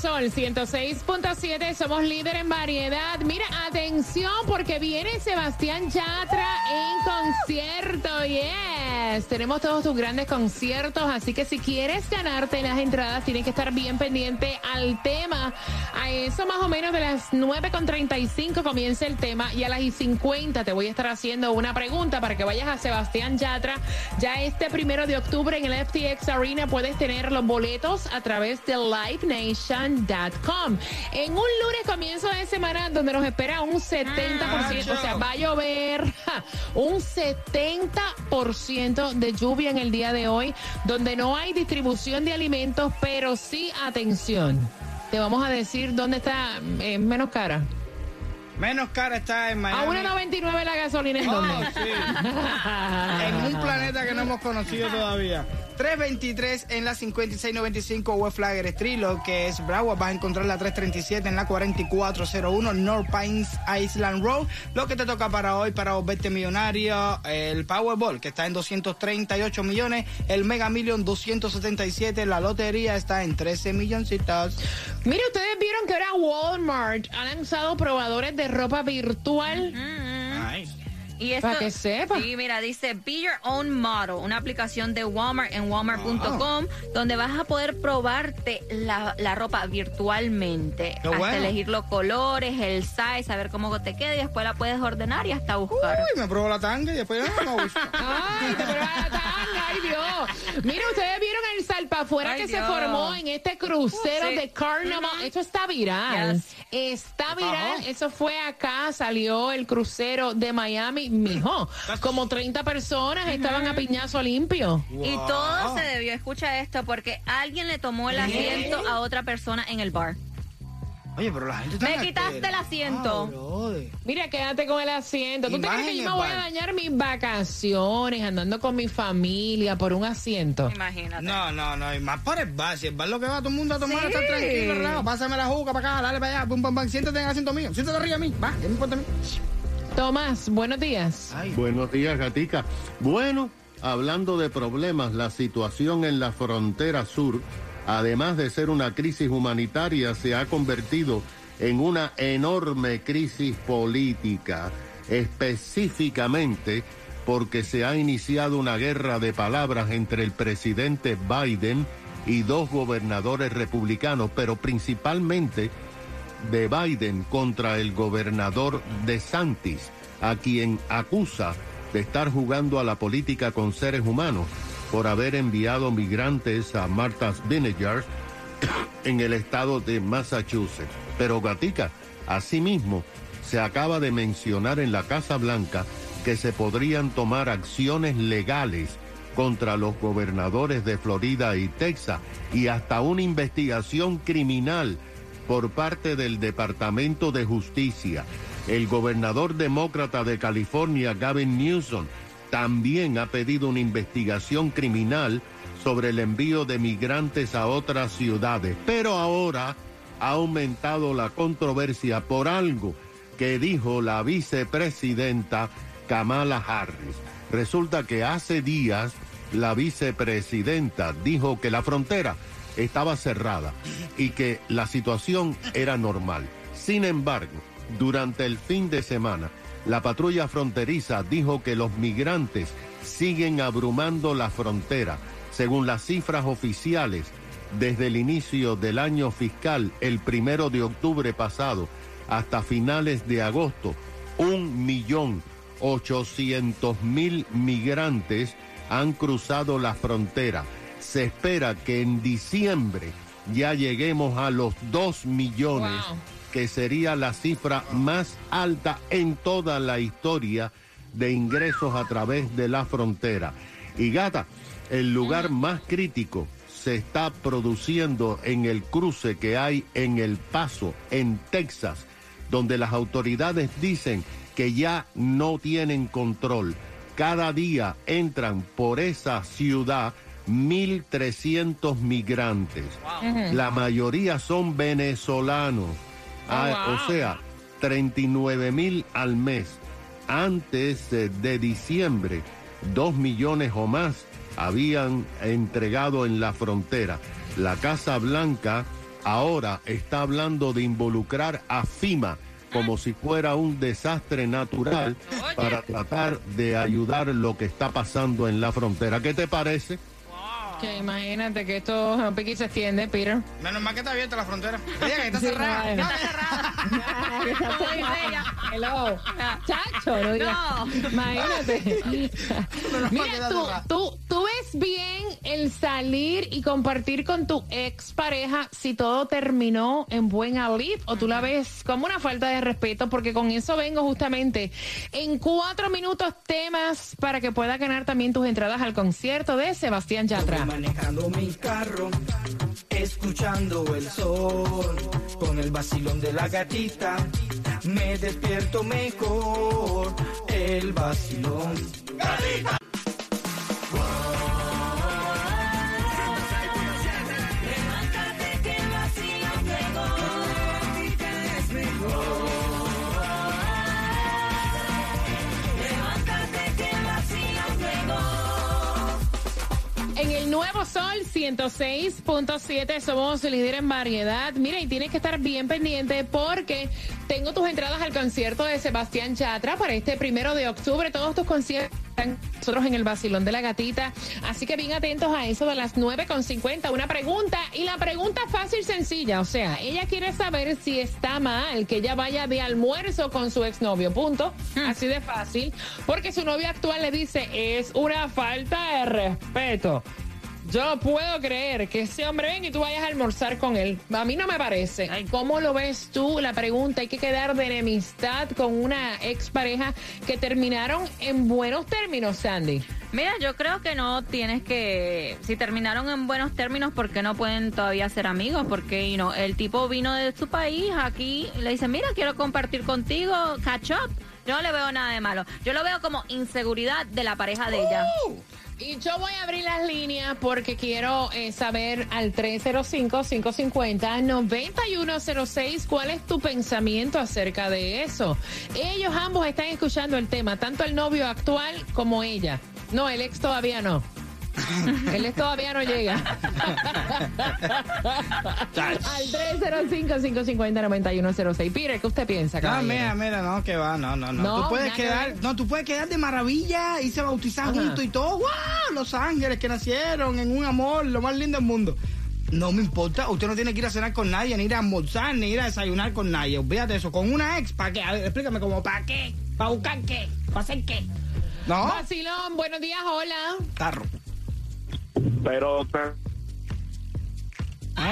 Sol 106.7 somos líder en variedad. Mira, atención porque viene Sebastián Yatra en concierto. Yes, tenemos todos tus grandes conciertos, así que si quieres ganarte las entradas tienes que estar bien pendiente al tema. A eso más o menos de las 9.35 comienza el tema y a las y 50 te voy a estar haciendo una pregunta para que vayas a Sebastián Yatra. Ya este primero de octubre en el FTX Arena puedes tener los boletos a través de livenation.com. En un lunes comienzo de semana donde nos espera un 70%, o sea, va a llover un 70% de lluvia en el día de hoy, donde no hay distribución de alimentos, pero sí, atención. Te vamos a decir dónde está eh, menos cara. Menos cara está en A Miami. 1.99 la gasolina en Oh, dónde? sí. en un planeta que no hemos conocido todavía. 323 en la 5695 West Flagger Street, lo que es Broward. Vas a encontrar la 337 en la 4401 North Pines Island Road. Lo que te toca para hoy, para volverte millonario, el Powerball, que está en 238 millones, el Mega Million 277, la lotería está en 13 milloncitos. Mire, ustedes vieron que ahora Walmart ha lanzado probadores de ropa virtual. Y esto, Para que sepa. Sí, mira, dice Be Your Own Model, una aplicación de Walmart en walmart.com, donde vas a poder probarte la, la ropa virtualmente. Qué hasta bueno. elegir los colores, el size, saber cómo te queda y después la puedes ordenar y hasta buscar. Uy, me probó la tanga y después ya no me gusta. Ay, te prueba la tanga, ay Dios. Mira, ustedes vieron el salpafuera Ay, que se formó en este crucero Sí. de Carnival. Esto está viral. Yes. Está viral. Eso fue acá, salió el crucero de Miami. Mijo, como 30 personas estaban a piñazo limpio. Y todo se debió, escucha esto, porque alguien le tomó el asiento a otra persona en el bar. Oye, pero la gente está Me quitaste el asiento. Ah, brother. Mira, quédate con el asiento. ¿Tú te crees que yo me voy a dañar mis vacaciones andando con mi familia por un asiento? Imagínate. No, no, no, y más por el bar. Si el bar lo que va todo el mundo a tomar, Sí. estar tranquilo, relajo. Pásame la juca para acá, dale para allá, pum, pum, pum. Siéntate en el asiento mío, siéntate arriba de mí, va, ¿qué me importa a mí? Tomás, buenos días. Buenos días, Gatica. Bueno, hablando de problemas, la situación en la frontera sur, además de ser una crisis humanitaria, se ha convertido en una enorme crisis política, específicamente porque se ha iniciado una guerra de palabras entre el presidente Biden y dos gobernadores republicanos, pero principalmente de Biden contra el gobernador de Santis, a quien acusa de estar jugando a la política con seres humanos por haber enviado migrantes a Martha's Vineyard en el estado de Massachusetts. Pero Gatica, asimismo, se acaba de mencionar en la Casa Blanca que se podrían tomar acciones legales contra los gobernadores de Florida y Texas y hasta una investigación criminal por parte del Departamento de Justicia. El gobernador demócrata de California, Gavin Newsom, también ha pedido una investigación criminal sobre el envío de migrantes a otras ciudades. Pero ahora ha aumentado la controversia por algo que dijo la vicepresidenta Kamala Harris. Resulta que hace días la vicepresidenta dijo que la frontera estaba cerrada y que la situación era normal. Sin embargo, durante el fin de semana, la patrulla fronteriza dijo que los migrantes siguen abrumando la frontera. Según las cifras oficiales, desde el inicio del año fiscal, el primero de octubre pasado, hasta finales de agosto, un millón ochocientos mil migrantes han cruzado la frontera. Se espera que en diciembre ya lleguemos a los dos millones, Wow. que sería la cifra más alta en toda la historia de ingresos a través de la frontera. Y gata, el lugar más crítico se está produciendo en el cruce que hay en El Paso, en Texas, donde las autoridades dicen que ya no tienen control. Cada día entran por esa ciudad 1.300 migrantes. La mayoría son venezolanos. Ah, wow. O sea, 39 mil al mes. Antes de diciembre, dos millones o más habían entregado en la frontera. La Casa Blanca ahora está hablando de involucrar a FIMA como si fuera un desastre natural para tratar de ayudar lo que está pasando en la frontera. ¿Qué te parece? Que imagínate que esto piqui se extiende, Peter. Menos mal que está abierta la frontera. Diga que está Sí, cerrada. no, No, Que está cerrada. Hello. Chacho, no digas. Imagínate. Mira, está tú, cerrada. tú, tú ves bien el salir y compartir con tu expareja si todo terminó en buen alip o tú la ves como una falta de respeto porque con eso vengo justamente en cuatro minutos temas para que puedas ganar también tus entradas al concierto de Sebastián Yatra. Manejando mi carro, escuchando el sol, con el vacilón de la gatita, me despierto mejor, el vacilón. En nuevo sol 106.7 somos líder en variedad. Mira, y tienes que estar bien pendiente porque tengo tus entradas al concierto de Sebastián Yatra para este primero de octubre. Todos tus conciertos están nosotros en el Basilón de la Gatita. Así que bien atentos a eso de las 9.50. Una pregunta y la pregunta fácil, sencilla. O sea, ella quiere saber si está mal que ella vaya de almuerzo con su exnovio. Punto. Así de fácil. Porque su novio actual le dice, es una falta de respeto. Yo no puedo creer que ese hombre venga y tú vayas a almorzar con él. A mí no me parece. ¿Cómo lo ves tú? La pregunta, hay que quedar de enemistad con una expareja que terminaron en buenos términos, Sandy. Mira, yo creo que no tienes que, si terminaron en buenos términos, ¿por qué no pueden todavía ser amigos? Porque you know, el tipo vino de su país, aquí le dice, mira, quiero compartir contigo, catch up. Yo no le veo nada de malo. Yo lo veo como inseguridad de la pareja de ella. Y yo voy a abrir las líneas porque quiero eh, saber al 305-550-9106 cuál es tu pensamiento acerca de eso. Ellos ambos están escuchando el tema, tanto el novio actual como ella. No, el ex todavía no. El ex todavía no llega. al 305-550-9106. Peter, ¿qué usted piensa, No, caballero? mira, mira, no, que va, no, no, no. No, tú puedes que quedar, no, tú puedes quedar de maravilla y se bautizar Ajá. juntos y todo. ¡Wow! Los ángeles que nacieron en un amor, lo más lindo del mundo. No me importa, usted no tiene que ir a cenar con nadie, ni ir a almorzar, ni ir a desayunar con nadie. Olvídate de eso, con una ex, ¿para qué? A ver, explícame como, ¿para qué? ¿Para buscar qué? ¿Para hacer qué? No, Vacilón, buenos días, hola. tarro. Pero, pero,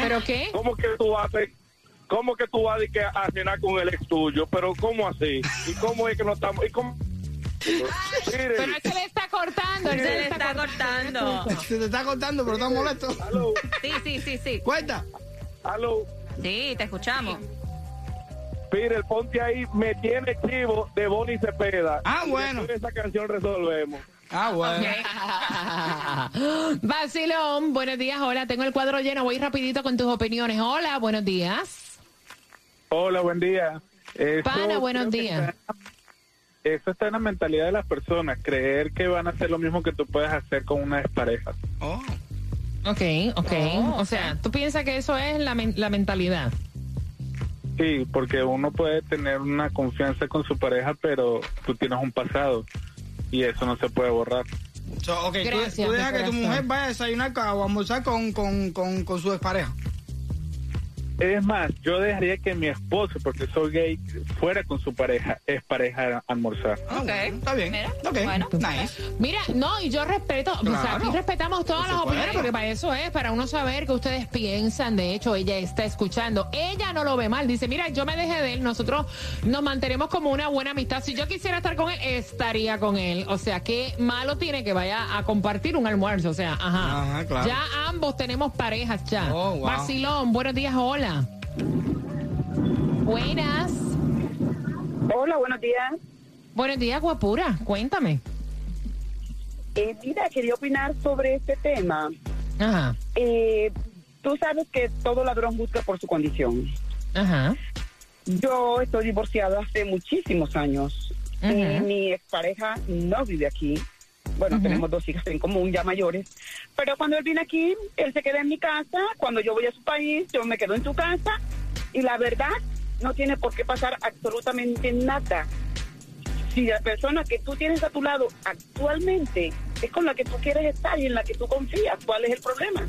¿Pero qué? ¿cómo que tú vas a ¿Cómo que tú vas que a cenar con el ex tuyo? Pero ¿cómo así? ¿Y cómo es que no estamos? ¿Y cómo? Mire, Pero es que le está cortando. él Se le está cortando. Se te está cortando, pero está molesto. aló, Sí, sí, sí, sí. Cuenta. aló, Sí, te escuchamos. Mire, ponte ahí, me tiene chivo de Bonnie Cepeda. Ah, bueno. de esa canción resolvemos. Ah, bueno. Vacilón, buenos días, hola, tengo el cuadro lleno, voy rapidito con tus opiniones. Hola, buenos días. Hola, buen día. Eso Pana, buenos días. está- Eso está en la mentalidad de las personas, creer que van a hacer lo mismo que tú puedes hacer con una expareja. Oh. Ok, ok. o sea, tú piensas que eso es la, men- la mentalidad. Sí, porque uno puede tener una confianza con su pareja, pero tú tienes un pasado y eso no se puede borrar. So, ok, tú- Gracias, tú, dejas de que tu mujer vaya a desayunar o a almorzar con, con, con, con su expareja. Es más, yo dejaría que mi esposo, porque soy gay, fuera con su pareja, es pareja a almorzar. Ah, bueno, está bien. Mira, Ok, bueno. nice. Mira, no, y yo respeto, o sea, aquí respetamos todas las opiniones, porque para eso es, para uno saber qué ustedes piensan. De hecho, ella está escuchando. Ella no lo ve mal. Dice, mira, yo me dejé de él, nosotros nos mantenemos como una buena amistad. Si yo quisiera estar con él, estaría con él. O sea, qué malo tiene que vaya a compartir un almuerzo. O sea, ajá. Ajá, claro. Ya ambos tenemos parejas ya. Oh, wow. Vacilón, buenos días, hola. Buenas. Hola, buenos días. Buenos días, guapura. Cuéntame. Eh, mira, quería opinar sobre este tema. Ajá, Eh, tú sabes que todo ladrón busca por su condición. ajá. Yo estoy divorciada hace muchísimos años. Eh, mi expareja no vive aquí. Bueno, tenemos dos hijas en común, ya mayores. Pero cuando él viene aquí, él se queda en mi casa. Cuando yo voy a su país, yo me quedo en su casa. Y la verdad, no tiene por qué pasar absolutamente nada. Si la persona que tú tienes a tu lado actualmente es con la que tú quieres estar y en la que tú confías, ¿cuál es el problema?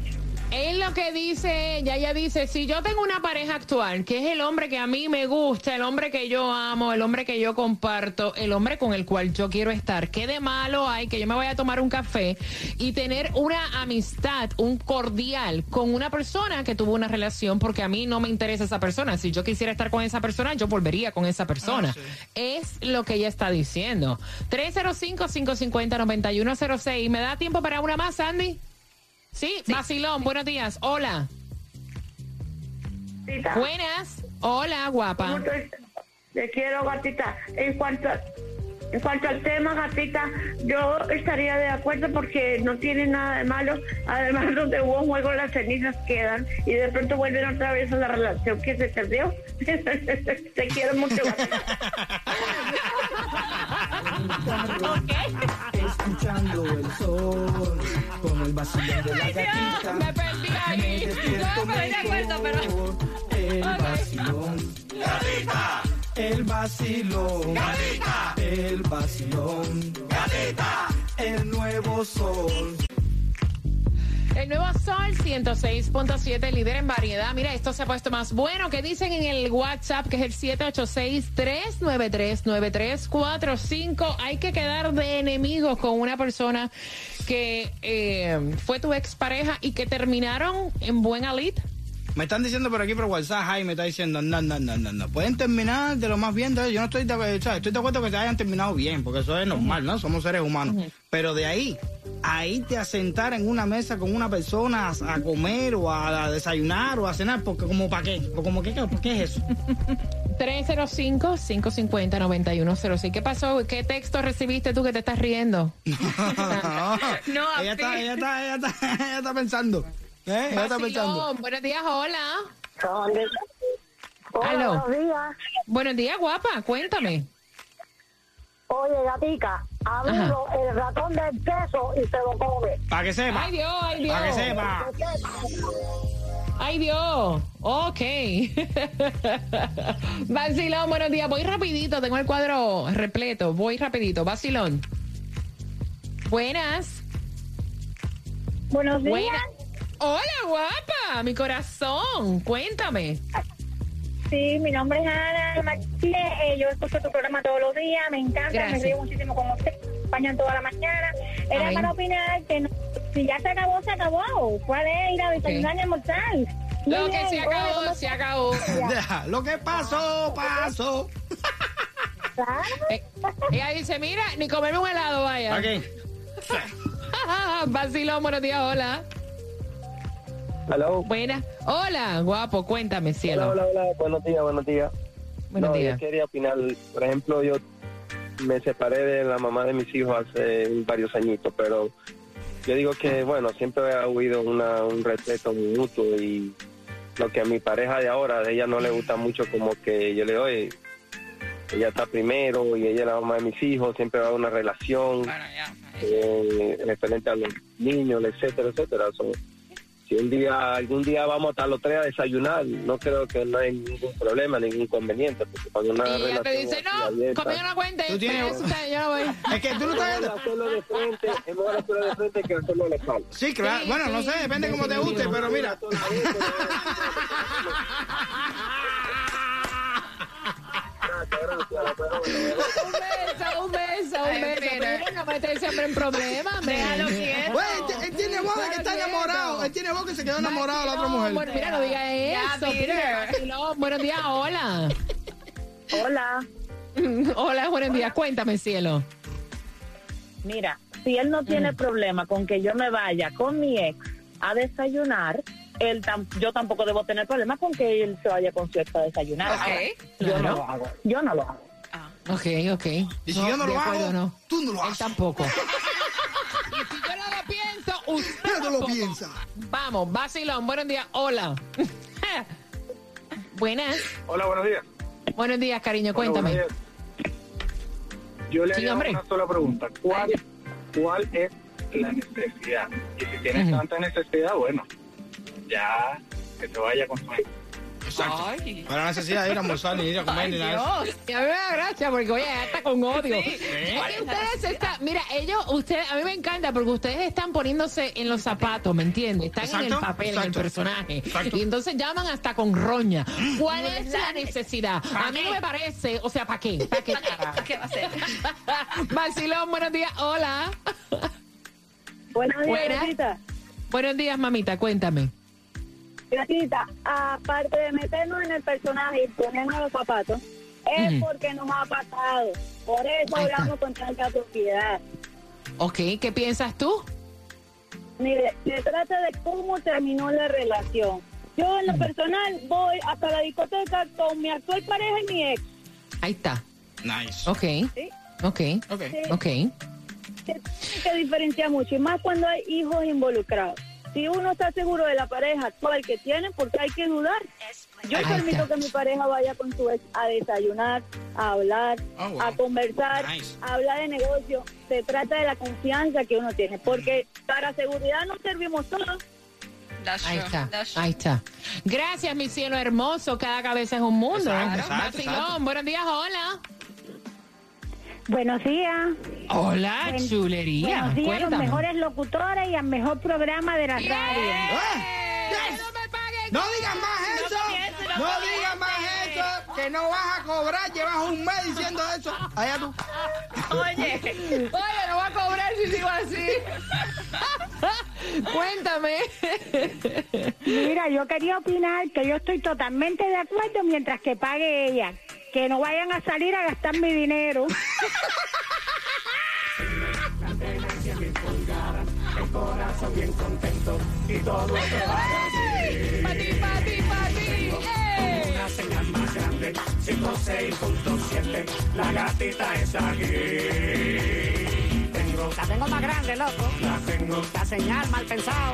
Es lo que dice ella. Ella dice, si yo tengo una pareja actual, que es el hombre que a mí me gusta, el hombre que yo amo, el hombre que yo comparto, el hombre con el cual yo quiero estar, ¿qué de malo hay que yo me vaya a tomar un café y tener una amistad, un cordial con una persona que tuvo una relación? Porque a mí no me interesa esa persona. Si yo quisiera estar con esa persona, yo volvería con esa persona. Es lo que ella está diciendo. 305-550-9106. ¿Me da tiempo para una más, Andy? Sí, Vacilón, buenos días. Hola. Buenas. Hola, guapa. Te quiero, gatita. En cuanto, en cuanto al tema, gatita, yo estaría de acuerdo porque no tiene nada de malo. Además, donde hubo un juego, las cenizas quedan y de pronto vuelven otra vez a la relación que se perdió. Te quiero mucho, gatita. Escuchando el sol con el vacilón de la gatita. Me perdí ahí. No, pero de acuerdo, pero-. El vacilón. Gatita. El vacilón. Gatita. El vacilón. Gatita. El nuevo sol. El nuevo Sol 106.7, líder en variedad. Mira, esto se ha puesto más bueno. ¿Qué dicen en el WhatsApp? Que es el 786-393-9345. Hay que quedar de enemigos con una persona que eh, fue tu expareja y que terminaron en buen alit. Me están diciendo por aquí por WhatsApp, Jaime está diciendo, no, no, no, no, no. Pueden terminar de lo más bien. de- Yo no estoy de, o sea, estoy de acuerdo que se hayan terminado bien, porque eso es normal, ¿no? Somos seres humanos. Pero de ahí, a irte a sentar en una mesa con una persona a, a comer o a, a desayunar o a cenar, porque como para qué, o como que, ¿por qué es eso? 305-550-9106. ¿Qué pasó? ¿Qué texto recibiste tú que te estás riendo? No, ella, está, ella, está, ella, está, ella está pensando. ¿Eh? Está pensando. Buenos días, hola. Hola, Aló. buenos días. Buenos días, guapa. Cuéntame. Oye, gatica, amigo, el ratón del queso y se lo come. Para que sepa. Ay, Dios, ay, Dios. Para que sepa. Ay, Dios. Ok. Vacilón, buenos días. Voy rapidito, tengo el cuadro repleto. Voy rapidito. Vacilón. Buenas. Buenos días. Buenas. Hola, guapa. Mi corazón. Cuéntame. Sí, mi nombre es Ana Martínez. eh, yo escucho tu programa todos los días. Me encanta, Gracias. me río muchísimo con usted. Me acompañan toda la mañana. Era Ay. para opinar que no- si ya se acabó, se acabó. ¿Cuál es ir a desayunar y almorzar? Lo que se acabó, ¿cómo se acabó. Lo que pasó, pasó. Eh, ella dice, mira, ni comerme un helado, vaya. ¿Para qué? Vacilón, buenos días, hola. Hello. Buenas. Hola, guapo, cuéntame, cielo. Hola, hola, hola. Buenos días, buenos días. Buenos no, días. yo quería opinar. Por ejemplo, yo me separé de la mamá de mis hijos hace varios añitos, pero yo digo que, bueno, siempre ha habido una, un respeto mutuo y lo que a mi pareja de ahora, de ella no le gusta mucho como que yo le doy, ella está primero y ella es la mamá de mis hijos, siempre va a una relación eh, referente a los niños, etcétera, etcétera. So, si un día, algún día vamos a estar los tres a desayunar, no creo que no hay ningún problema, ningún inconveniente, porque cuando una y relación te dice, no, abierta, conmigo no cuentes, ¿tú tienes... Pues, usted, yo no voy. Es que tú no estás... Es hacerlo de frente, es mejor hacerlo de frente que hacerlo de espalda. Sí, claro, sí, bueno, sí. no sé, depende sí, cómo te guste, pero mira. un beso, un beso, un beso. Mira, no meterse siempre en problemas. Déjalo quieto. Bueno, él tiene boda que está enamorado. Él tiene voz que se quedó enamorado de la otra mujer. Bueno, mira, no diga eso. Peter. Peter, vacilón. Buenos días, hola. Hola. Hola, buenos días. Cuéntame, cielo. Mira, si él no tiene problema con que yo me vaya con mi ex a desayunar, él tam- yo tampoco debo tener problema con que él se vaya con su ex a desayunar. Ok. Ahora, Yo no lo hago. Yo no lo hago. Ok, ok. Y si yo no lo acuerdo, hago, no. tú no lo Él haces. tampoco. y si yo no lo pienso, usted no lo piensa. Vamos, vacilón. Buenos días, hola. Buenas. Hola, buenos días. Buenos días, cariño. Hola, Cuéntame. buenos días. Yo le Sí, hombre. una sola pregunta. ¿Cuál, ¿Cuál es la necesidad? Y si tienes tanta necesidad, bueno, ya que se vaya con su. Exacto. Ay. Para la necesidad de ir a almorzar, ni ir a comer, ni nada eso. Y a mí me da gracia porque, oye, ella está con odio. Sí. Es que ustedes están, mira, ellos, ustedes, a mí me encanta porque ustedes están poniéndose en los zapatos, ¿me entiendes? Están en el Exacto, papel, en el personaje. Exacto. Y entonces llaman hasta con roña. ¿Cuál es la necesidad? A mí no me parece, o sea, ¿para qué? ¿Para qué? ¿Para qué va a ser? Marcilón, buenos días, hola. Buenos días, Buenas. Buenos días, mamita, cuéntame. Gatita, aparte de meternos en el personaje y ponernos los zapatos, es Ujú. porque nos ha pasado. Por eso Ahí está. hablamos con tanta propiedad. Ok, ¿qué piensas tú? Mire, se trata de cómo terminó la relación. Yo en lo personal voy hasta la discoteca con mi actual pareja y mi ex. Ahí está. Nice. Ok, ¿sí? ok, Ok. Sí. ok. Se tiene que diferenciar mucho, y más cuando hay hijos involucrados. Si uno está seguro de la pareja actual que tiene, porque hay que dudar. Yo Ahí permito está. que mi pareja vaya con su ex a desayunar, a hablar, Oh, wow. a conversar, Nice. a hablar de negocio. Se trata de la confianza que uno tiene, porque para seguridad no servimos todos. That's Ahí true. está, That's ahí está. Gracias, mi cielo hermoso. Cada cabeza es un mundo. Exacto, exacto, Vacilón, exacto. buenos días, hola. Buenos días. Hola, Buen- chulería. Buenos días, los Cuéntame. mejores locutores y al mejor programa de la radio. ¡Ah! Yes. ¡No me paguen! No digas más eso. no No digas más eso. Que no vas a cobrar. Llevas un mes diciendo eso. Allá tú. Oye, Oye, no va a cobrar si sigo así. Cuéntame. Mira, yo quería opinar que yo estoy totalmente de acuerdo mientras que pague ella. Que no vayan a salir a gastar mi dinero. Pati, pati, pati. ¡Eh! Una señal más grande, 106.7, la gatita es aquí. Tengo, La tengo más grande, loco. la tengo, La señal mal pensado.